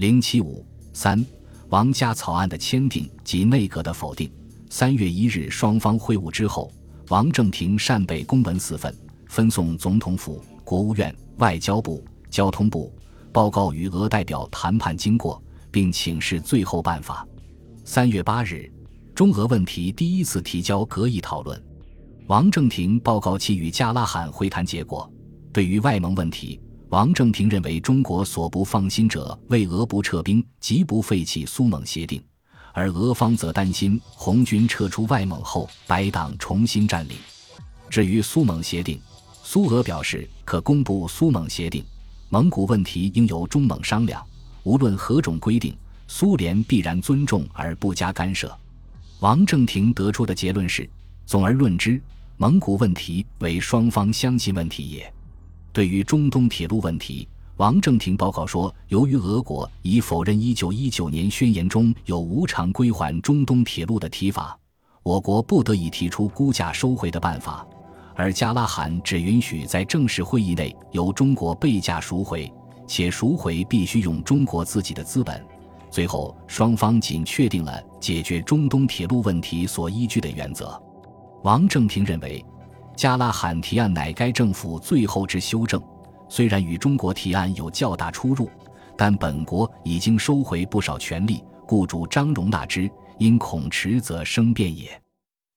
零七五三，王家草案的签订及内阁的否定。三月一日，双方会晤之后，王正廷善备公文四份，分送总统府、国务院、外交部、交通部，报告与俄代表谈判经过，并请示最后办法。三月八日，中俄问题第一次提交阁议讨论。王正廷报告其与加拉罕会谈结果。对于外蒙问题，王正廷认为中国所不放心者为俄不撤兵，即不废弃苏蒙协定。而俄方则担心红军撤出外蒙后，白党重新占领。至于苏蒙协定，苏俄表示可公布苏蒙协定，蒙古问题应由中蒙商量，无论何种规定，苏联必然尊重而不加干涉。王正廷得出的结论是：总而论之，蒙古问题为双方相信问题也。对于中东铁路问题。王正廷报告说，由于俄国已否认1919年宣言中有无偿归还中东铁路的提法，我国不得已提出估价收回的办法，而加拉罕只允许在正式会议内由中国备价赎回，且赎回必须用中国自己的资本。最后，双方仅确定了解决中东铁路问题所依据的原则。王正廷认为，加拉罕提案乃该政府最后之修正。虽然与中国提案有较大出入，但本国已经收回不少权力，故主张容纳之，因恐迟则生变也，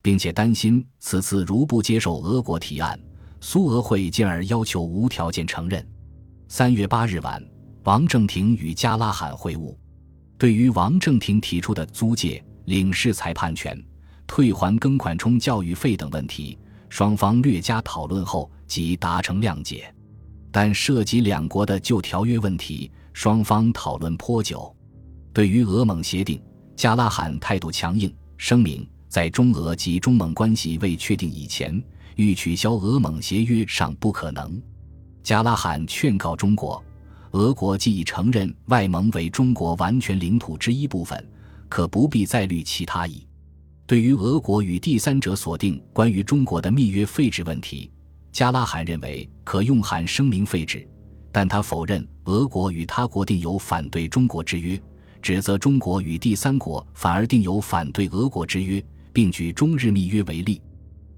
并且担心此次如不接受俄国提案，苏俄会进而要求无条件承认。三月八日晚，王正廷与加拉罕会晤，对于王正廷提出的租界、领事裁判权、退还庚款充教育费等问题，双方略加讨论后即达成谅解。但涉及两国的旧条约问题，双方讨论颇久。对于俄蒙协定，加拉罕态度强硬，声明在中俄及中蒙关系未确定以前，欲取消俄蒙协约尚不可能。加拉罕劝告中国，俄国既已承认外蒙为中国完全领土之一部分，可不必再虑其他矣。对于俄国与第三者锁定关于中国的密约废止问题。加拉罕认为可用函声明废止，但他否认俄国与他国订有反对中国之约，指责中国与第三国反而订有反对俄国之约，并举中日密约为例。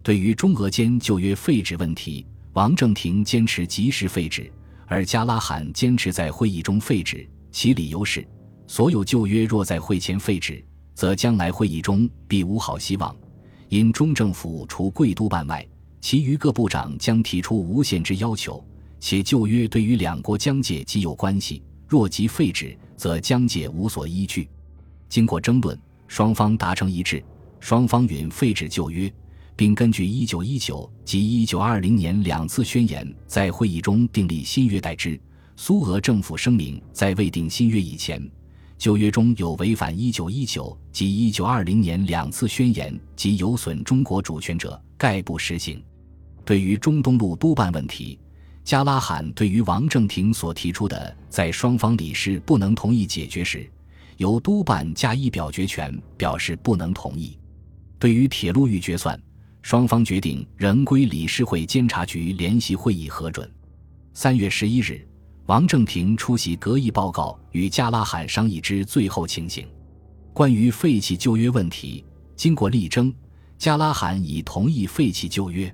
对于中俄间旧约废止问题，王正廷坚持及时废止，而加拉罕坚持在会议中废止。其理由是，所有旧约若在会前废止，则将来会议中必无好希望，因中政府除贵督办外。其余各部长将提出无限之要求，且旧约对于两国疆界极有关系。若即废止，则疆界无所依据。经过争论，双方达成一致，双方允废止旧约，并根据1919及1920年两次宣言，在会议中订立新约代之。苏俄政府声明，在未定新约以前，旧约中有违反1919及1920年两次宣言及有损中国主权者，概不实行。对于中东路督办问题，加拉罕对于王正廷所提出的在双方理事不能同意解决时，由督办加以表决权表示不能同意。对于铁路预决算，双方决定仍归理事会监察局联席会议核准。三月十一日，王正廷出席阁议报告与加拉罕商议之最后情形。关于废弃旧约问题，经过力争，加拉罕已同意废弃旧约。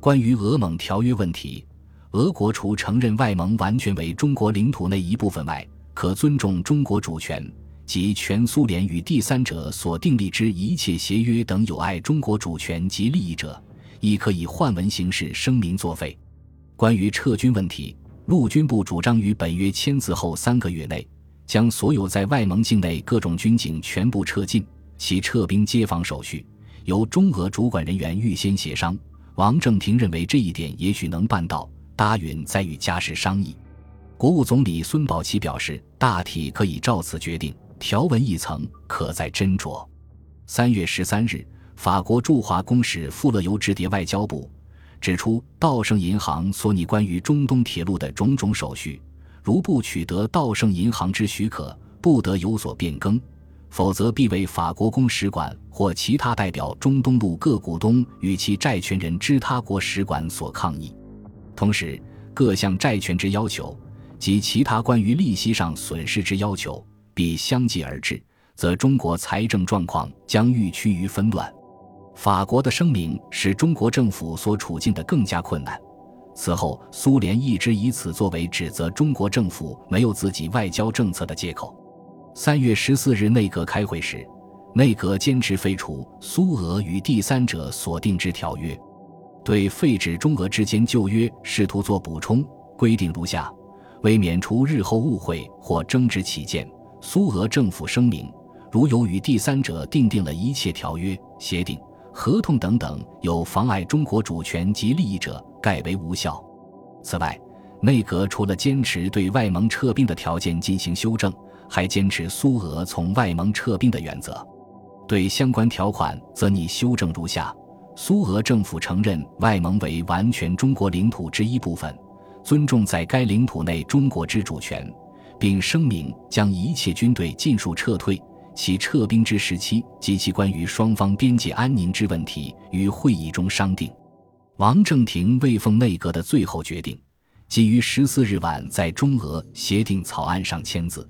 关于俄蒙条约问题，俄国除承认外蒙完全为中国领土内一部分外，可尊重中国主权及全苏联与第三者所订立之一切协约等有碍中国主权及利益者，亦可以换文形式声明作废。关于撤军问题，陆军部主张于本月签字后三个月内，将所有在外蒙境内各种军警全部撤尽，其撤兵接防手续由中俄主管人员预先协商。王正廷认为这一点也许能办到，答允再与加时商议。国务总理孙宝琦表示，大体可以照此决定，条文一层可再斟酌。三月十三日，法国驻华公使富勒尤致电外交部，指出道盛银行所拟关于中东铁路的种种手续，如不取得道盛银行之许可，不得有所变更。否则，必为法国公使馆或其他代表中东路各股东与其债权人之他国使馆所抗议。同时，各项债权之要求，及其他关于利息上损失之要求，必相继而至，则中国财政状况将愈趋于纷乱。法国的声明使中国政府所处境的更加困难。此后，苏联一直以此作为指责中国政府没有自己外交政策的借口。三月十四日内阁开会时，内阁坚持废除苏俄与第三者所订之条约，对废止中俄之间旧约试图做补充，规定如下：为免除日后误会或争执起见，苏俄政府声明，如有与第三者订定了一切条约、协定。合同等等有妨碍中国主权及利益者，概为无效。此外，内阁除了坚持对外蒙撤兵的条件进行修正，还坚持苏俄从外蒙撤兵的原则。对相关条款，则拟修正如下：苏俄政府承认外蒙为完全中国领土之一部分，尊重在该领土内中国之主权，并声明将一切军队尽数撤退。其撤兵之时期及其关于双方边界安宁之问题，于会议中商定。王正廷未奉内阁的最后决定，即于十四日晚在中俄协定草案上签字。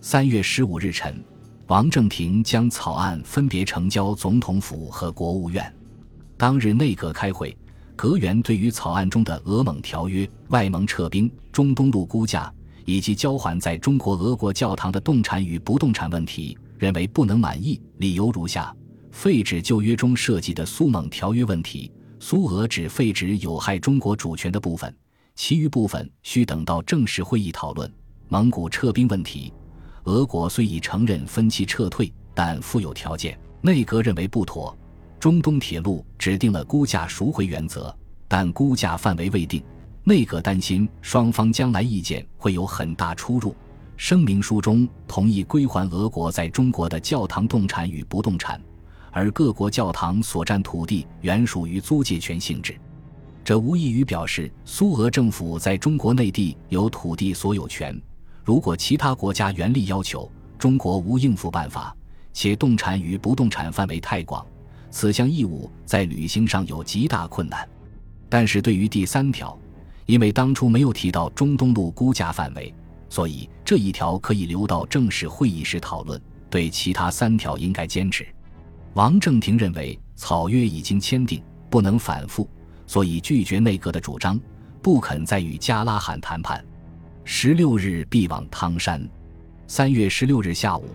三月十五日晨，王正廷将草案分别呈交总统府和国务院。当日内阁开会，阁员对于草案中的俄蒙条约、外蒙撤兵、中东路估价以及交还在中国俄国教堂的动产与不动产问题。认为不能满意，理由如下：废止旧约中涉及的苏蒙条约问题，苏俄只废止有害中国主权的部分，其余部分需等到正式会议讨论。蒙古撤兵问题，俄国虽已承认分期撤退，但附有条件，内阁认为不妥。中东铁路指定了估价赎回原则，但估价范围未定，内阁担心双方将来意见会有很大出入。声明书中同意归还俄国在中国的教堂动产与不动产，而各国教堂所占土地原属于租借权性质。这无异于表示苏俄政府在中国内地有土地所有权。如果其他国家原力要求，中国无应付办法，且动产与不动产范围太广，此项义务在履行上有极大困难。但是对于第三条，因为当初没有提到中东路估价范围。所以这一条可以留到正式会议时讨论，对其他三条应该坚持。王正廷认为草约已经签订，不能反复，所以拒绝内阁的主张，不肯再与加拉罕谈判。十六日必往汤山。三月十六日下午，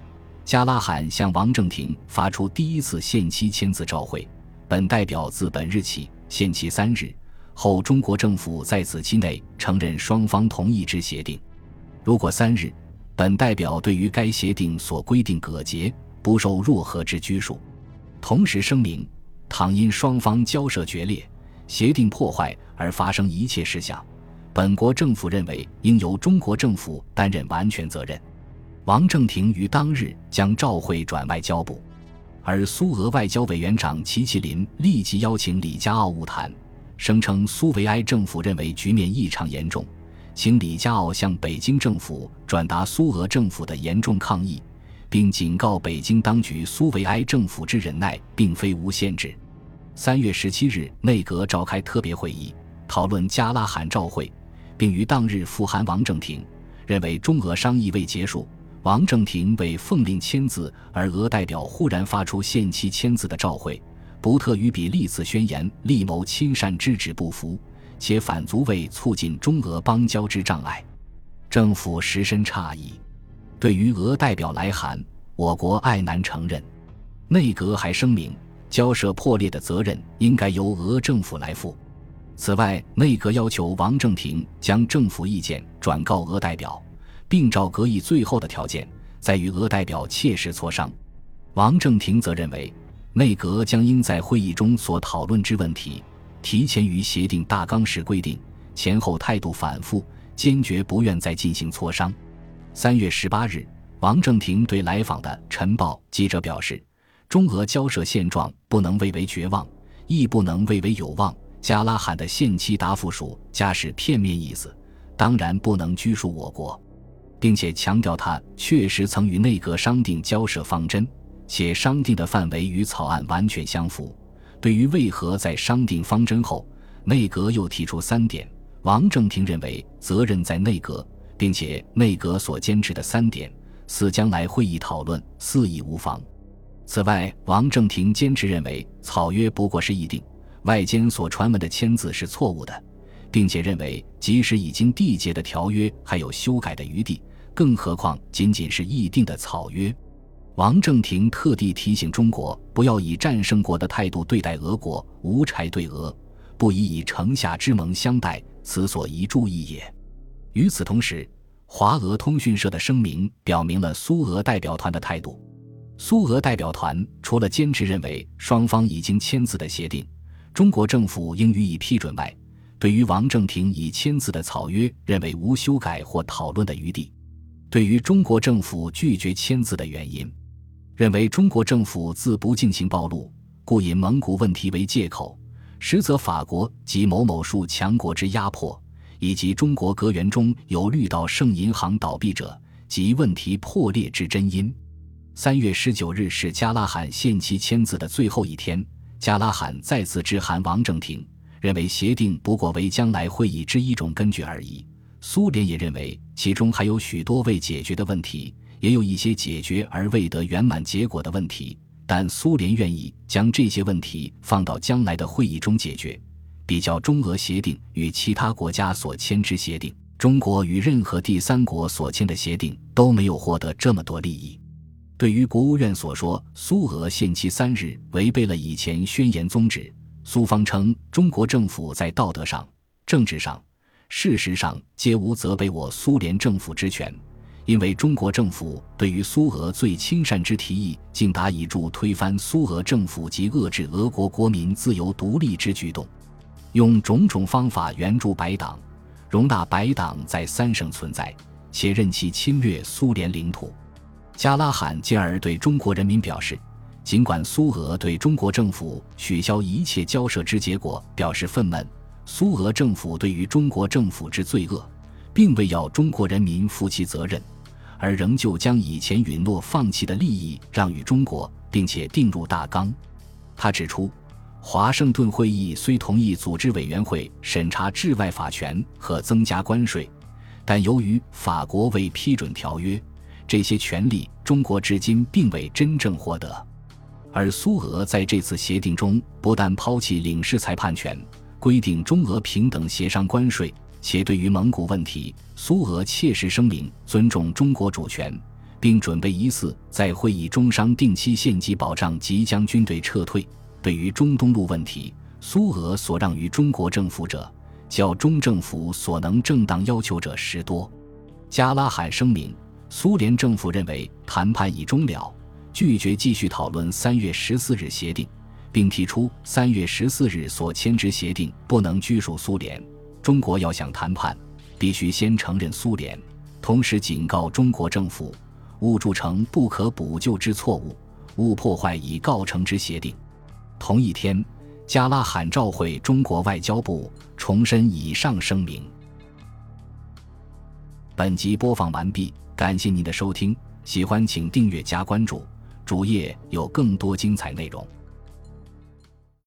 加拉罕向王正廷发出第一次限期签字照会，本代表自本日起限期三日，后中国政府在此期内承认双方同意之协定。如果三日，本代表对于该协定所规定葛节不受若何之拘束。同时声明，倘因双方交涉决裂、协定破坏而发生一切事项，本国政府认为应由中国政府担任完全责任。王正廷于当日将召会转外交部，而苏俄外交委员长齐麒麟立即邀请李家傲晤谈，声称苏维埃政府认为局面异常严重。请李家傲向北京政府转达苏俄政府的严重抗议，并警告北京当局，苏维埃政府之忍耐并非无限制。三月十七日，内阁召开特别会议，讨论加拉罕召会，并于当日复函王正廷，认为中俄商议未结束，王正廷为奉令签字，而俄代表忽然发出限期签字的召会，不特与比历次宣言力谋亲善之旨不符。且反足为促进中俄邦交之障碍，政府十分诧异。对于俄代表来函，我国爱难承认。内阁还声明，交涉破裂的责任应该由俄政府来负。此外，内阁要求王正廷将政府意见转告俄代表，并照阁议最后的条件，再与俄代表切实磋商。王正廷则认为，内阁将应在会议中所讨论之问题。提前于协定大纲时规定，前后态度反复，坚决不愿再进行磋商。三月十八日，王正廷对来访的《晨报》记者表示：“中俄交涉现状不能谓为绝望，亦不能谓为有望。加拉罕的限期答复属加是片面意思，当然不能拘束我国，并且强调他确实曾与内阁商定交涉方针，且商定的范围与草案完全相符。”对于为何在商定方针后，内阁又提出三点，王正廷认为责任在内阁，并且内阁所坚持的三点，似将来会议讨论，肆意无妨。此外，王正廷坚持认为草约不过是议定，外间所传闻的签字是错误的，并且认为即使已经缔结的条约还有修改的余地，更何况仅仅是议定的草约。王正廷特地提醒中国，不要以战胜国的态度对待俄国，无柴对俄，不宜以城下之盟相待，此所宜注意也。与此同时，华俄通讯社的声明表明了苏俄代表团的态度。苏俄代表团除了坚持认为双方已经签字的协定，中国政府应予以批准外，对于王正廷已签字的草约，认为无修改或讨论的余地。对于中国政府拒绝签字的原因。认为中国政府自不进行暴露，故以蒙古问题为借口，实则法国及某某数强国之压迫，以及中国阁员中有绿岛圣银行倒闭者及问题破裂之真因。三月十九日是加拉罕限期签字的最后一天，加拉罕再次致函王正廷，认为协定不过为将来会议之一种根据而已。苏联也认为其中还有许多未解决的问题。也有一些解决而未得圆满结果的问题，但苏联愿意将这些问题放到将来的会议中解决。比较中俄协定与其他国家所签之协定，中国与任何第三国所签的协定都没有获得这么多利益。对于国务院所说苏俄限期三日违背了以前宣言宗旨，苏方称中国政府在道德上、政治上、事实上皆无责备我苏联政府之权。因为中国政府对于苏俄最亲善之提议，竟达以助推翻苏俄政府及遏制俄国国民自由独立之举动，用种种方法援助白党，容纳白党在三省存在，且任其侵略苏联领土。加拉罕进而对中国人民表示，尽管苏俄对中国政府取消一切交涉之结果表示愤懑，苏俄政府对于中国政府之罪恶。并未要中国人民负其责任，而仍旧将以前允诺放弃的利益让与中国，并且定入大纲。他指出，华盛顿会议虽同意组织委员会审查治外法权和增加关税，但由于法国未批准条约，这些权利中国至今并未真正获得。而苏俄在这次协定中不但抛弃领事裁判权，规定中俄平等协商关税。且对于蒙古问题，苏俄切实声明尊重中国主权，并准备一次在会议中商定期献给保障即将军队撤退。对于中东路问题，苏俄所让于中国政府者，较中政府所能正当要求者实多。加拉罕声明，苏联政府认为谈判已终了，拒绝继续讨论三月十四日协定，并提出三月十四日所签之协定不能拘束苏联。中国要想谈判，必须先承认苏联，同时警告中国政府，勿铸成不可补救之错误，勿破坏已告成之协定。同一天，加拉罕召会中国外交部，重申以上声明。本集播放完毕，感谢您的收听，喜欢请订阅加关注，主页有更多精彩内容。